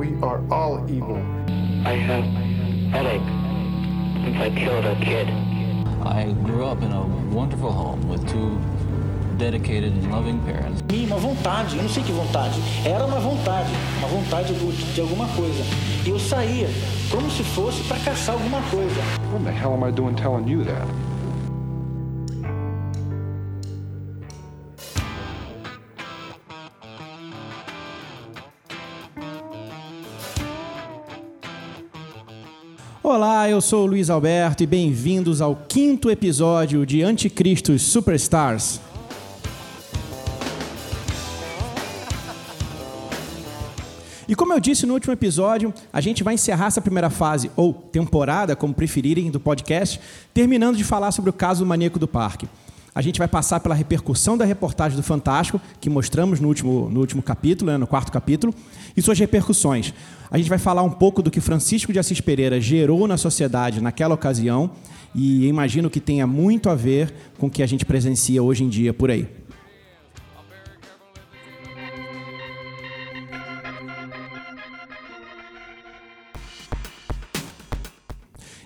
We are all evil. I have headache since I killed a kid. I grew up in a wonderful home with two dedicated and loving parents. E uma vontade, eu não sei que vontade, era uma vontade, uma vontade de, de alguma coisa. E eu saía como se fosse para caçar alguma coisa. What the hell am I doing telling you that? Olá, eu sou o Luiz Alberto e bem-vindos ao quinto episódio de Anticristo Superstars. E como eu disse no último episódio, a gente vai encerrar essa primeira fase, ou temporada, como preferirem, do podcast, terminando de falar sobre o caso do maníaco do parque. A gente vai passar pela repercussão da reportagem do Fantástico, que mostramos no último, no último capítulo, né, no quarto capítulo, e suas repercussões. A gente vai falar um pouco do que Francisco de Assis Pereira gerou na sociedade naquela ocasião, e imagino que tenha muito a ver com o que a gente presencia hoje em dia por aí.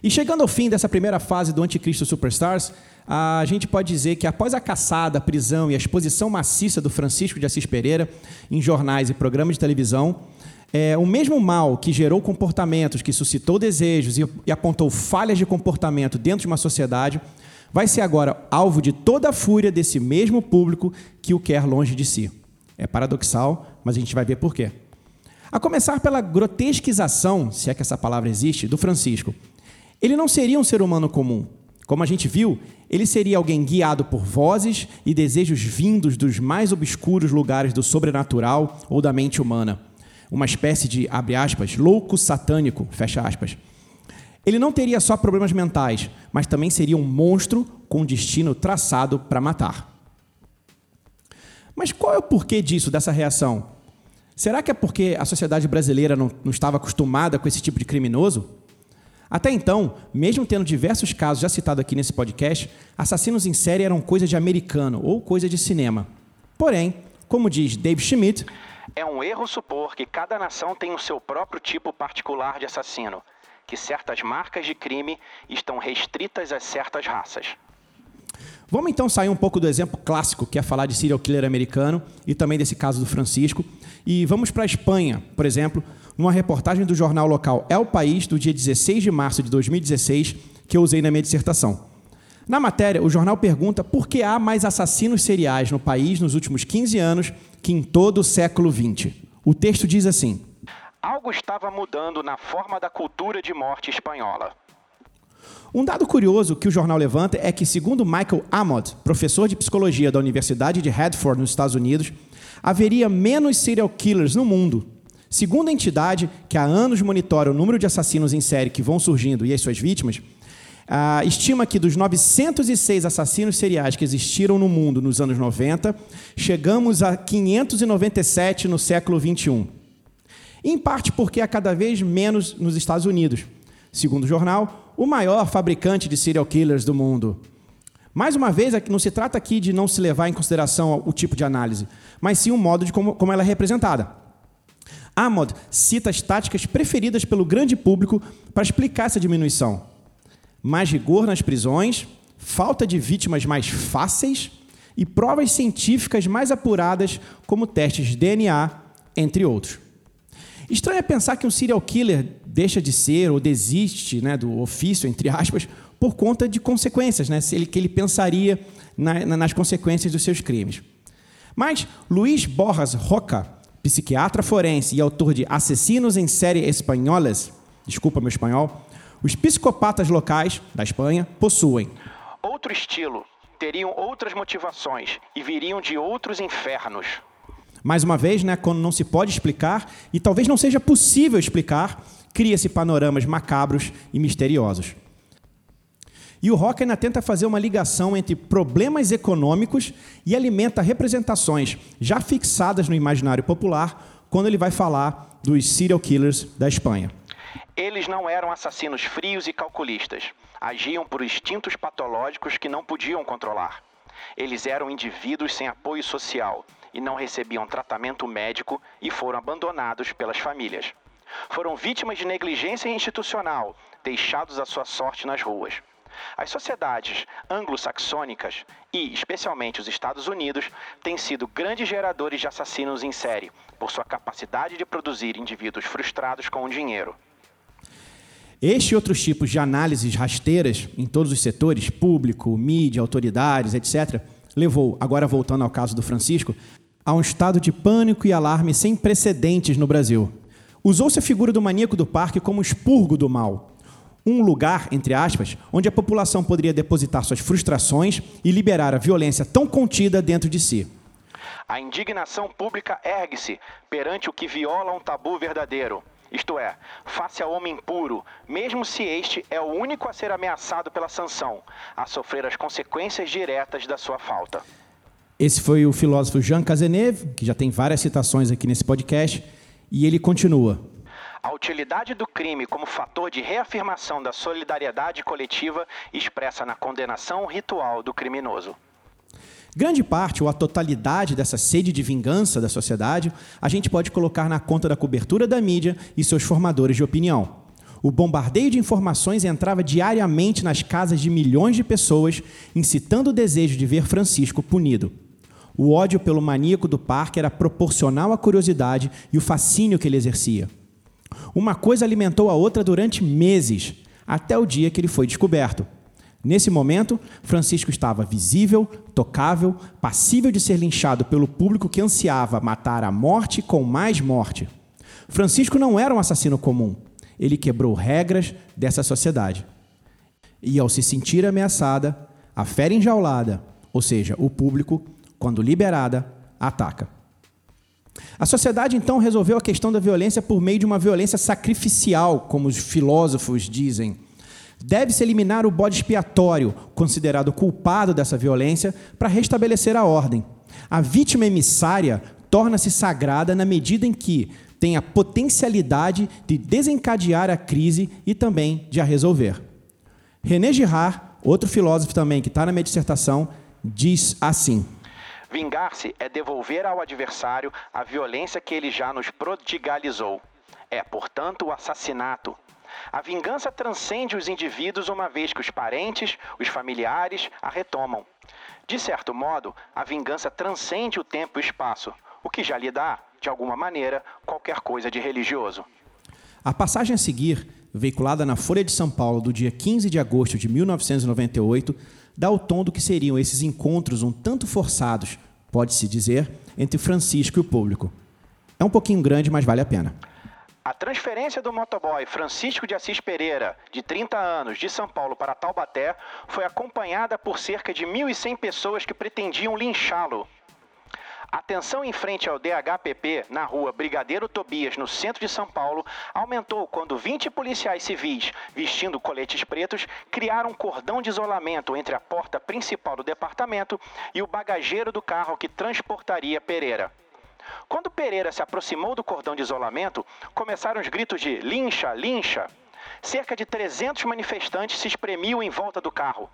E chegando ao fim dessa primeira fase do Anticristo Superstars, a gente pode dizer que após a caçada, a prisão e a exposição maciça do Francisco de Assis Pereira em jornais e programas de televisão, é, o mesmo mal que gerou comportamentos, que suscitou desejos e, e apontou falhas de comportamento dentro de uma sociedade, vai ser agora alvo de toda a fúria desse mesmo público que o quer longe de si. É paradoxal, mas a gente vai ver por quê. A começar pela grotesquização, se é que essa palavra existe, do Francisco. Ele não seria um ser humano comum. Como a gente viu, ele seria alguém guiado por vozes e desejos vindos dos mais obscuros lugares do sobrenatural ou da mente humana. Uma espécie de, abre aspas, louco satânico, fecha aspas. Ele não teria só problemas mentais, mas também seria um monstro com destino traçado para matar. Mas qual é o porquê disso, dessa reação? Será que é porque a sociedade brasileira não, não estava acostumada com esse tipo de criminoso? Até então, mesmo tendo diversos casos já citados aqui nesse podcast, assassinos em série eram coisa de americano ou coisa de cinema. Porém, como diz Dave Schmidt, É um erro supor que cada nação tem o seu próprio tipo particular de assassino, que certas marcas de crime estão restritas a certas raças. Vamos então sair um pouco do exemplo clássico, que é falar de serial killer americano e também desse caso do Francisco, e vamos para a Espanha, por exemplo, numa reportagem do jornal local El País, do dia 16 de março de 2016, que eu usei na minha dissertação. Na matéria, o jornal pergunta por que há mais assassinos seriais no país nos últimos 15 anos que em todo o século XX. O texto diz assim: Algo estava mudando na forma da cultura de morte espanhola. Um dado curioso que o jornal levanta é que, segundo Michael Amott, professor de psicologia da Universidade de Radford, nos Estados Unidos, haveria menos serial killers no mundo. Segundo a entidade, que há anos monitora o número de assassinos em série que vão surgindo e as suas vítimas, ah, estima que dos 906 assassinos seriais que existiram no mundo nos anos 90, chegamos a 597 no século 21. Em parte porque há cada vez menos nos Estados Unidos. Segundo o jornal, o maior fabricante de serial killers do mundo. Mais uma vez, não se trata aqui de não se levar em consideração o tipo de análise, mas sim o modo de como, como ela é representada. Amod cita as táticas preferidas pelo grande público para explicar essa diminuição. Mais rigor nas prisões, falta de vítimas mais fáceis e provas científicas mais apuradas, como testes de DNA, entre outros. Estranho é pensar que um serial killer deixa de ser ou desiste né, do ofício, entre aspas, por conta de consequências, né, se ele, que ele pensaria na, na, nas consequências dos seus crimes. Mas Luiz Borras Roca, psiquiatra forense e autor de Assassinos em Série Espanholas, desculpa meu espanhol, os psicopatas locais da Espanha possuem Outro estilo, teriam outras motivações e viriam de outros infernos. Mais uma vez, né, quando não se pode explicar e talvez não seja possível explicar, cria-se panoramas macabros e misteriosos. E o Rock ainda tenta fazer uma ligação entre problemas econômicos e alimenta representações já fixadas no imaginário popular quando ele vai falar dos serial killers da Espanha. Eles não eram assassinos frios e calculistas. Agiam por instintos patológicos que não podiam controlar. Eles eram indivíduos sem apoio social e não recebiam tratamento médico e foram abandonados pelas famílias. Foram vítimas de negligência institucional, deixados à sua sorte nas ruas. As sociedades anglo-saxônicas e, especialmente, os Estados Unidos têm sido grandes geradores de assassinos em série, por sua capacidade de produzir indivíduos frustrados com o dinheiro. Este e outros tipos de análises rasteiras em todos os setores, público, mídia, autoridades, etc., levou, agora voltando ao caso do Francisco, a um estado de pânico e alarme sem precedentes no Brasil. Usou-se a figura do maníaco do parque como expurgo do mal, um lugar, entre aspas, onde a população poderia depositar suas frustrações e liberar a violência tão contida dentro de si. A indignação pública ergue-se perante o que viola um tabu verdadeiro, isto é, face ao homem puro, mesmo se este é o único a ser ameaçado pela sanção, a sofrer as consequências diretas da sua falta. Esse foi o filósofo Jean Cazeneuve, que já tem várias citações aqui nesse podcast, e ele continua: A utilidade do crime como fator de reafirmação da solidariedade coletiva expressa na condenação ritual do criminoso. Grande parte ou a totalidade dessa sede de vingança da sociedade a gente pode colocar na conta da cobertura da mídia e seus formadores de opinião. O bombardeio de informações entrava diariamente nas casas de milhões de pessoas, incitando o desejo de ver Francisco punido. O ódio pelo maníaco do parque era proporcional à curiosidade e o fascínio que ele exercia. Uma coisa alimentou a outra durante meses, até o dia que ele foi descoberto. Nesse momento, Francisco estava visível, tocável, passível de ser linchado pelo público que ansiava matar a morte com mais morte. Francisco não era um assassino comum. Ele quebrou regras dessa sociedade. E ao se sentir ameaçada, a fera enjaulada, ou seja, o público, quando liberada, ataca. A sociedade então resolveu a questão da violência por meio de uma violência sacrificial, como os filósofos dizem. Deve-se eliminar o bode expiatório, considerado culpado dessa violência, para restabelecer a ordem. A vítima emissária torna-se sagrada na medida em que tem a potencialidade de desencadear a crise e também de a resolver. René Girard, outro filósofo também que está na minha dissertação, diz assim: Vingar-se é devolver ao adversário a violência que ele já nos prodigalizou. É, portanto, o assassinato. A vingança transcende os indivíduos uma vez que os parentes, os familiares a retomam. De certo modo, a vingança transcende o tempo e o espaço, o que já lhe dá, de alguma maneira, qualquer coisa de religioso. A passagem a seguir, veiculada na Folha de São Paulo do dia 15 de agosto de 1998, dá o tom do que seriam esses encontros um tanto forçados, pode-se dizer, entre Francisco e o público. É um pouquinho grande, mas vale a pena. A transferência do motoboy Francisco de Assis Pereira, de 30 anos, de São Paulo para Taubaté, foi acompanhada por cerca de 1.100 pessoas que pretendiam linchá-lo. A em frente ao DHPP, na rua Brigadeiro Tobias, no centro de São Paulo, aumentou quando 20 policiais civis, vestindo coletes pretos, criaram um cordão de isolamento entre a porta principal do departamento e o bagageiro do carro que transportaria Pereira. Quando Pereira se aproximou do cordão de isolamento, começaram os gritos de lincha, lincha. Cerca de 300 manifestantes se espremiam em volta do carro.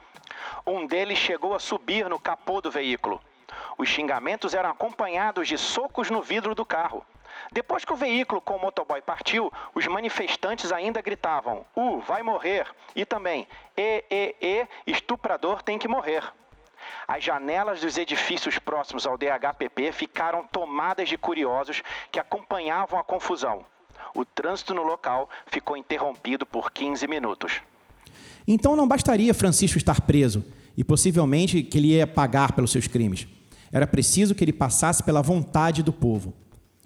Um deles chegou a subir no capô do veículo. Os xingamentos eram acompanhados de socos no vidro do carro. Depois que o veículo com o motoboy partiu, os manifestantes ainda gritavam: Uh, vai morrer! E também: E, E, E, estuprador tem que morrer. As janelas dos edifícios próximos ao DHPP ficaram tomadas de curiosos que acompanhavam a confusão. O trânsito no local ficou interrompido por 15 minutos. Então não bastaria Francisco estar preso e possivelmente que ele ia pagar pelos seus crimes. Era preciso que ele passasse pela vontade do povo.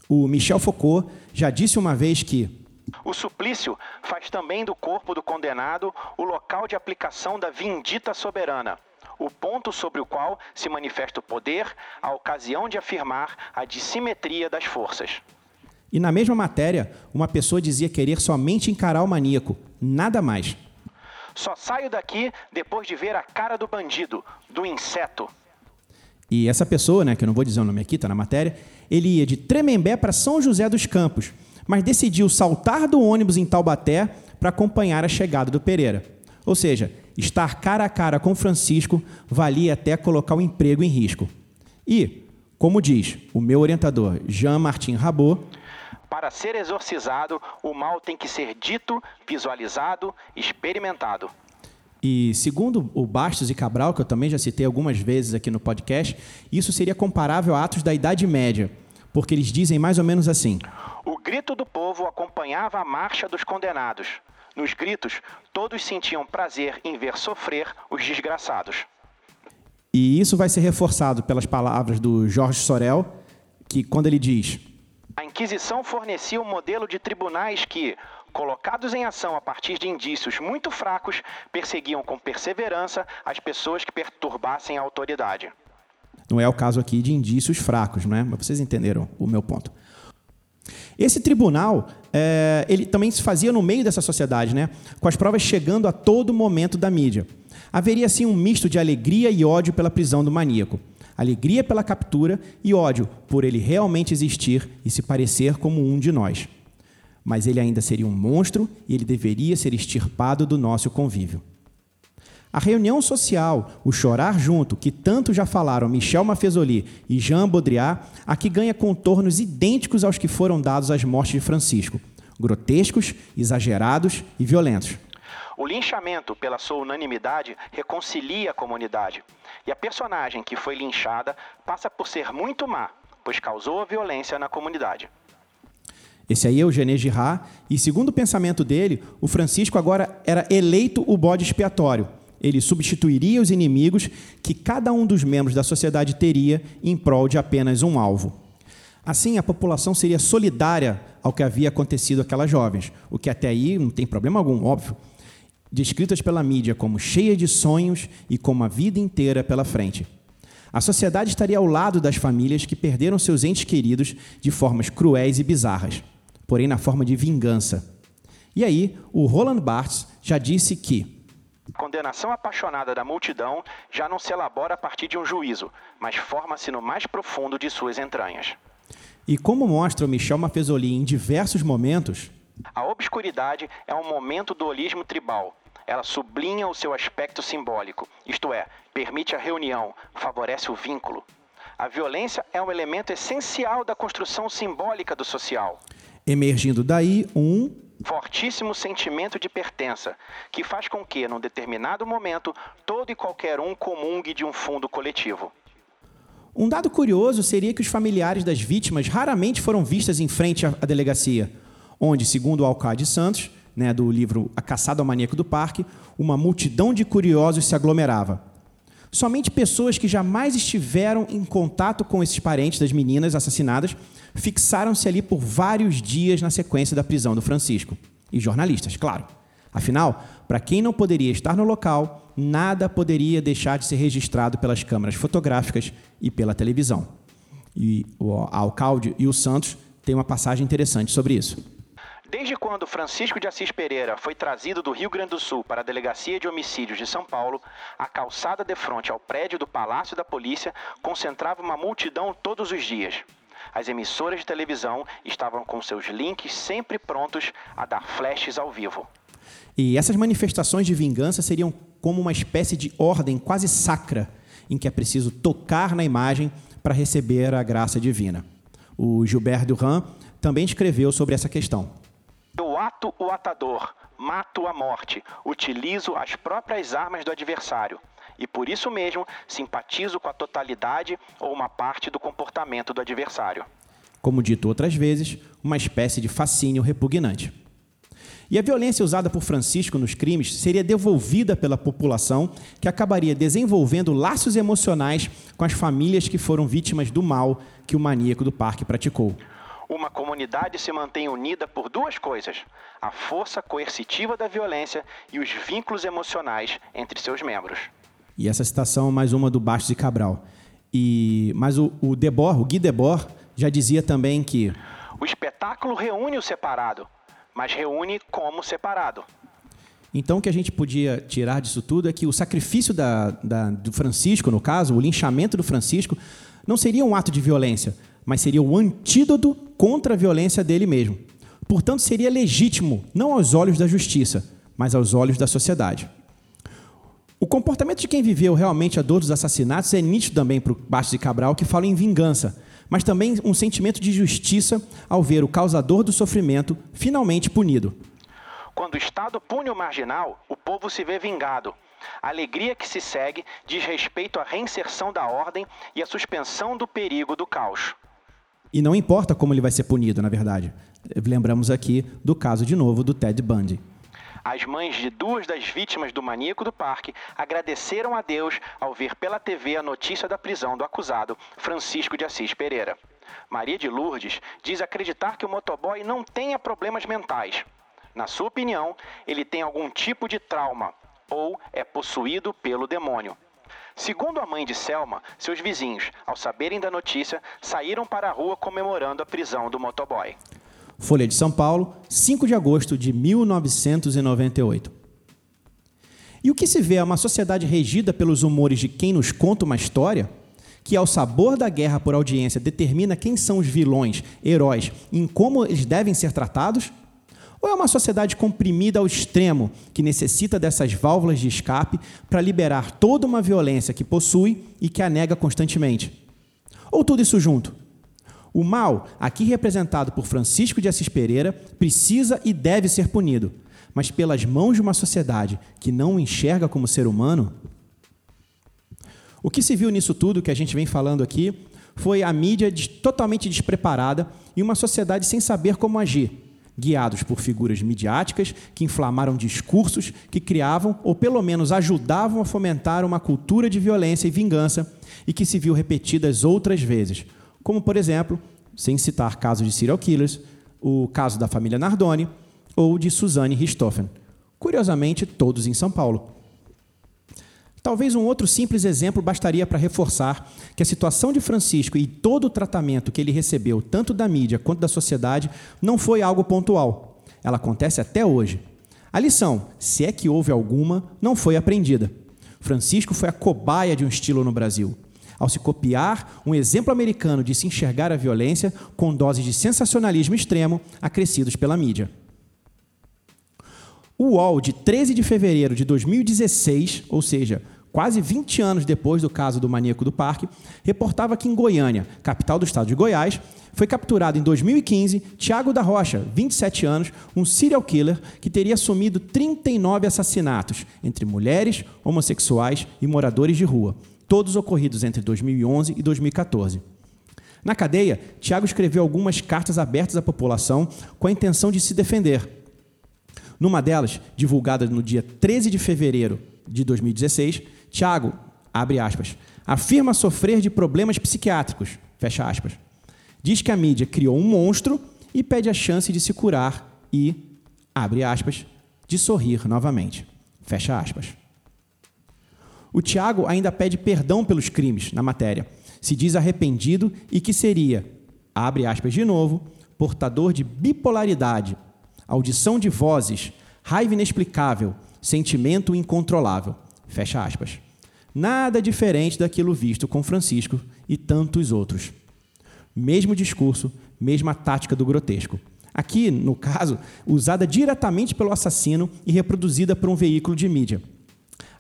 O Michel Foucault já disse uma vez que o suplício faz também do corpo do condenado o local de aplicação da vindita soberana, o ponto sobre o qual se manifesta o poder, a ocasião de afirmar a dissimetria das forças. E na mesma matéria, uma pessoa dizia querer somente encarar o maníaco, nada mais. Só saio daqui depois de ver a cara do bandido, do inseto. E essa pessoa, né, que eu não vou dizer o nome aqui, está na matéria, ele ia de Tremembé para São José dos Campos, mas decidiu saltar do ônibus em Taubaté para acompanhar a chegada do Pereira. Ou seja, estar cara a cara com Francisco valia até colocar o emprego em risco. E, como diz o meu orientador Jean-Martin Rabot, Para ser exorcizado, o mal tem que ser dito, visualizado, experimentado. E segundo o Bastos e Cabral, que eu também já citei algumas vezes aqui no podcast, isso seria comparável a atos da Idade Média, porque eles dizem mais ou menos assim: O grito do povo acompanhava a marcha dos condenados. Nos gritos, todos sentiam prazer em ver sofrer os desgraçados. E isso vai ser reforçado pelas palavras do Jorge Sorel, que quando ele diz: A Inquisição fornecia um modelo de tribunais que, colocados em ação a partir de indícios muito fracos, perseguiam com perseverança as pessoas que perturbassem a autoridade. Não é o caso aqui de indícios fracos, não é? Mas vocês entenderam o meu ponto. Esse tribunal, é, ele também se fazia no meio dessa sociedade, né? com as provas chegando a todo momento da mídia. Haveria, assim, um misto de alegria e ódio pela prisão do maníaco. Alegria pela captura e ódio por ele realmente existir e se parecer como um de nós. Mas ele ainda seria um monstro e ele deveria ser extirpado do nosso convívio. A reunião social, o chorar junto, que tanto já falaram Michel Maffesoli e Jean Baudrillard, aqui ganha contornos idênticos aos que foram dados às mortes de Francisco, grotescos, exagerados e violentos. O linchamento, pela sua unanimidade, reconcilia a comunidade. E a personagem que foi linchada passa por ser muito má, pois causou violência na comunidade. Esse aí é o Gené Girard, e segundo o pensamento dele, o Francisco agora era eleito o bode expiatório ele substituiria os inimigos que cada um dos membros da sociedade teria em prol de apenas um alvo. Assim, a população seria solidária ao que havia acontecido àquelas jovens, o que até aí não tem problema algum, óbvio. Descritas pela mídia como cheia de sonhos e com uma vida inteira pela frente. A sociedade estaria ao lado das famílias que perderam seus entes queridos de formas cruéis e bizarras, porém na forma de vingança. E aí, o Roland Barthes já disse que Condenação apaixonada da multidão já não se elabora a partir de um juízo, mas forma-se no mais profundo de suas entranhas. E como mostra o Michel Maffesoli em diversos momentos, a obscuridade é um momento do holismo tribal. Ela sublinha o seu aspecto simbólico, isto é, permite a reunião, favorece o vínculo. A violência é um elemento essencial da construção simbólica do social. Emergindo daí um fortíssimo sentimento de pertença, que faz com que, num determinado momento, todo e qualquer um comungue de um fundo coletivo. Um dado curioso seria que os familiares das vítimas raramente foram vistas em frente à delegacia, onde, segundo o Alcade Santos, né, do livro A Caçada ao Maníaco do Parque, uma multidão de curiosos se aglomerava. Somente pessoas que jamais estiveram em contato com esses parentes das meninas assassinadas fixaram-se ali por vários dias na sequência da prisão do Francisco. E jornalistas, claro. Afinal, para quem não poderia estar no local, nada poderia deixar de ser registrado pelas câmeras fotográficas e pela televisão. E o Alcalde e o Santos têm uma passagem interessante sobre isso. Desde quando Francisco de Assis Pereira foi trazido do Rio Grande do Sul para a Delegacia de Homicídios de São Paulo, a calçada de frente ao prédio do Palácio da Polícia concentrava uma multidão todos os dias. As emissoras de televisão estavam com seus links sempre prontos a dar flashes ao vivo. E essas manifestações de vingança seriam como uma espécie de ordem quase sacra, em que é preciso tocar na imagem para receber a graça divina. O Gilbert Durand também escreveu sobre essa questão. Eu ato o atador, mato a morte, utilizo as próprias armas do adversário. E por isso mesmo simpatizo com a totalidade ou uma parte do comportamento do adversário. Como dito outras vezes, uma espécie de fascínio repugnante. E a violência usada por Francisco nos crimes seria devolvida pela população, que acabaria desenvolvendo laços emocionais com as famílias que foram vítimas do mal que o maníaco do parque praticou. Uma comunidade se mantém unida por duas coisas: a força coercitiva da violência e os vínculos emocionais entre seus membros. E essa citação é mais uma do Bastos e Cabral. E, mas o, o Debord, o Guy Debord, já dizia também que o espetáculo reúne o separado, mas reúne como separado. Então, o que a gente podia tirar disso tudo é que o sacrifício da, da, do Francisco, no caso, o linchamento do Francisco, não seria um ato de violência, mas seria o antídoto contra a violência dele mesmo. Portanto, seria legítimo, não aos olhos da justiça, mas aos olhos da sociedade. O comportamento de quem viveu realmente a dor dos assassinatos é nítido também para o Bastos e Cabral, que fala em vingança, mas também um sentimento de justiça ao ver o causador do sofrimento finalmente punido. Quando o Estado pune o marginal, o povo se vê vingado. A alegria que se segue diz respeito à reinserção da ordem e à suspensão do perigo do caos. E não importa como ele vai ser punido, na verdade. Lembramos aqui do caso de novo do Ted Bundy. As mães de duas das vítimas do maníaco do parque agradeceram a Deus ao ver pela TV a notícia da prisão do acusado, Francisco de Assis Pereira. Maria de Lourdes diz acreditar que o motoboy não tenha problemas mentais. Na sua opinião, ele tem algum tipo de trauma ou é possuído pelo demônio. Segundo a mãe de Selma, seus vizinhos, ao saberem da notícia, saíram para a rua comemorando a prisão do motoboy. Folha de São Paulo, 5 de agosto de 1998. E o que se vê é uma sociedade regida pelos humores de quem nos conta uma história, que ao sabor da guerra por audiência determina quem são os vilões, heróis e em como eles devem ser tratados? Ou é uma sociedade comprimida ao extremo, que necessita dessas válvulas de escape para liberar toda uma violência que possui e que a nega constantemente? Ou tudo isso junto? O mal, aqui representado por Francisco de Assis Pereira, precisa e deve ser punido, mas pelas mãos de uma sociedade que não o enxerga como ser humano. O que se viu nisso tudo que a gente vem falando aqui foi a mídia totalmente despreparada e uma sociedade sem saber como agir, guiados por figuras midiáticas que inflamaram discursos que criavam ou pelo menos ajudavam a fomentar uma cultura de violência e vingança e que se viu repetidas outras vezes, como, por exemplo, sem citar casos de serial killers, o caso da família Nardoni ou de Suzanne Richthofen. Curiosamente, todos em São Paulo. Talvez um outro simples exemplo bastaria para reforçar que a situação de Francisco e todo o tratamento que ele recebeu, tanto da mídia quanto da sociedade, não foi algo pontual. Ela acontece até hoje. A lição, se é que houve alguma, não foi aprendida. Francisco foi a cobaia de um estilo no Brasil ao se copiar um exemplo americano de se enxergar a violência com doses de sensacionalismo extremo acrescidos pela mídia. O UOL, de 13 de fevereiro de 2016, ou seja, quase 20 anos depois do caso do maníaco do parque, reportava que em Goiânia, capital do estado de Goiás, foi capturado em 2015 Tiago da Rocha, 27 anos, um serial killer que teria assumido 39 assassinatos entre mulheres, homossexuais e moradores de rua, todos ocorridos entre 2011 e 2014. Na cadeia, Tiago escreveu algumas cartas abertas à população com a intenção de se defender. Numa delas, divulgada no dia 13 de fevereiro de 2016, Tiago, abre aspas, afirma sofrer de problemas psiquiátricos, fecha aspas. Diz que a mídia criou um monstro e pede a chance de se curar e, abre aspas, de sorrir novamente, fecha aspas. O Tiago ainda pede perdão pelos crimes na matéria. Se diz arrependido e que seria, abre aspas de novo, portador de bipolaridade, audição de vozes, raiva inexplicável, sentimento incontrolável. Fecha aspas. Nada diferente daquilo visto com Francisco e tantos outros. Mesmo discurso, mesma tática do grotesco. Aqui, no caso, usada diretamente pelo assassino e reproduzida por um veículo de mídia.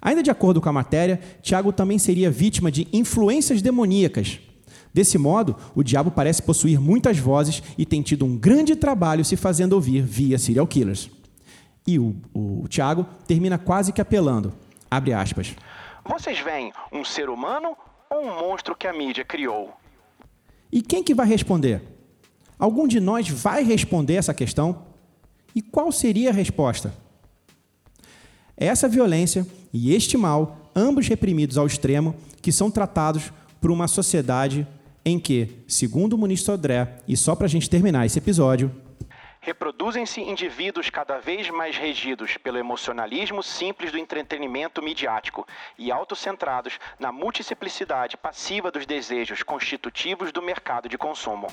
Ainda de acordo com a matéria, Tiago também seria vítima de influências demoníacas. Desse modo, o diabo parece possuir muitas vozes e tem tido um grande trabalho se fazendo ouvir via serial killers. E o, o Tiago termina quase que apelando. Abre aspas. Vocês veem um ser humano ou um monstro que a mídia criou? E quem que vai responder? Algum de nós vai responder essa questão? E qual seria a resposta? Essa violência e este mal, ambos reprimidos ao extremo, que são tratados por uma sociedade em que, segundo o ministro André, e só para a gente terminar esse episódio, reproduzem-se indivíduos cada vez mais regidos pelo emocionalismo simples do entretenimento midiático e autocentrados na multiplicidade passiva dos desejos constitutivos do mercado de consumo.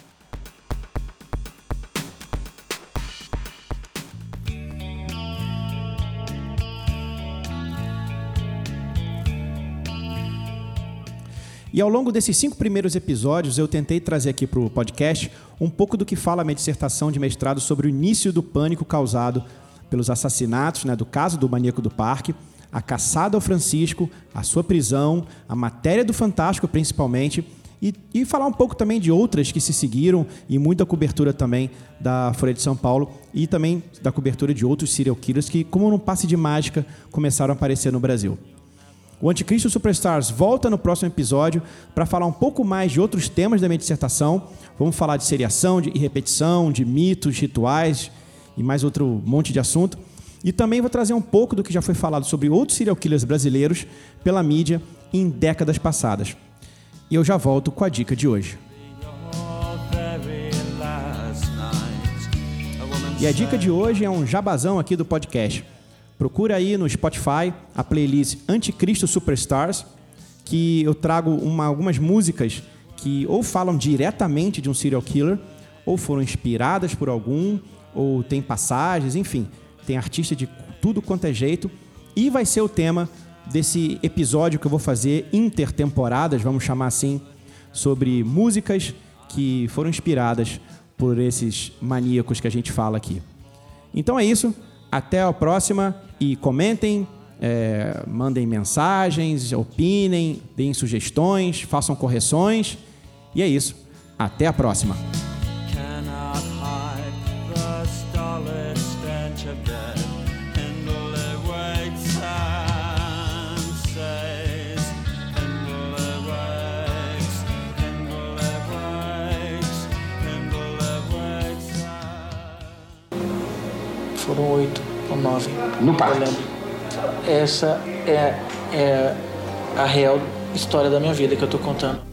E ao longo desses cinco primeiros episódios, eu tentei trazer aqui para o podcast um pouco do que fala a minha dissertação de mestrado sobre o início do pânico causado pelos assassinatos, né, do caso do maníaco do parque, a caçada ao Francisco, a sua prisão, a matéria do Fantástico principalmente, E, e falar um pouco também de outras que se seguiram e muita cobertura também da Folha de São Paulo e também da cobertura de outros serial killers que, como num passe de mágica, começaram a aparecer no Brasil. O Anticristo Superstars volta no próximo episódio para falar um pouco mais de outros temas da minha dissertação. Vamos falar de seriação, de repetição, de mitos, rituais e mais outro monte de assunto. E também vou trazer um pouco do que já foi falado sobre outros serial killers brasileiros pela mídia em décadas passadas. E eu já volto com a dica de hoje. E a dica de hoje é um jabazão aqui do podcast. Procura aí no Spotify a playlist Anticristo Superstars, que eu trago uma, algumas músicas que ou falam diretamente de um serial killer, ou foram inspiradas por algum, ou tem passagens, enfim, tem artista de tudo quanto é jeito. E vai ser o tema desse episódio que eu vou fazer intertemporadas, vamos chamar assim, sobre músicas que foram inspiradas por esses maníacos que a gente fala aqui. Então é isso, até a próxima e comentem, é, mandem mensagens, opinem, deem sugestões, façam correções e é isso. Até a próxima. No parque. Essa é, é a real história da minha vida que eu tô contando.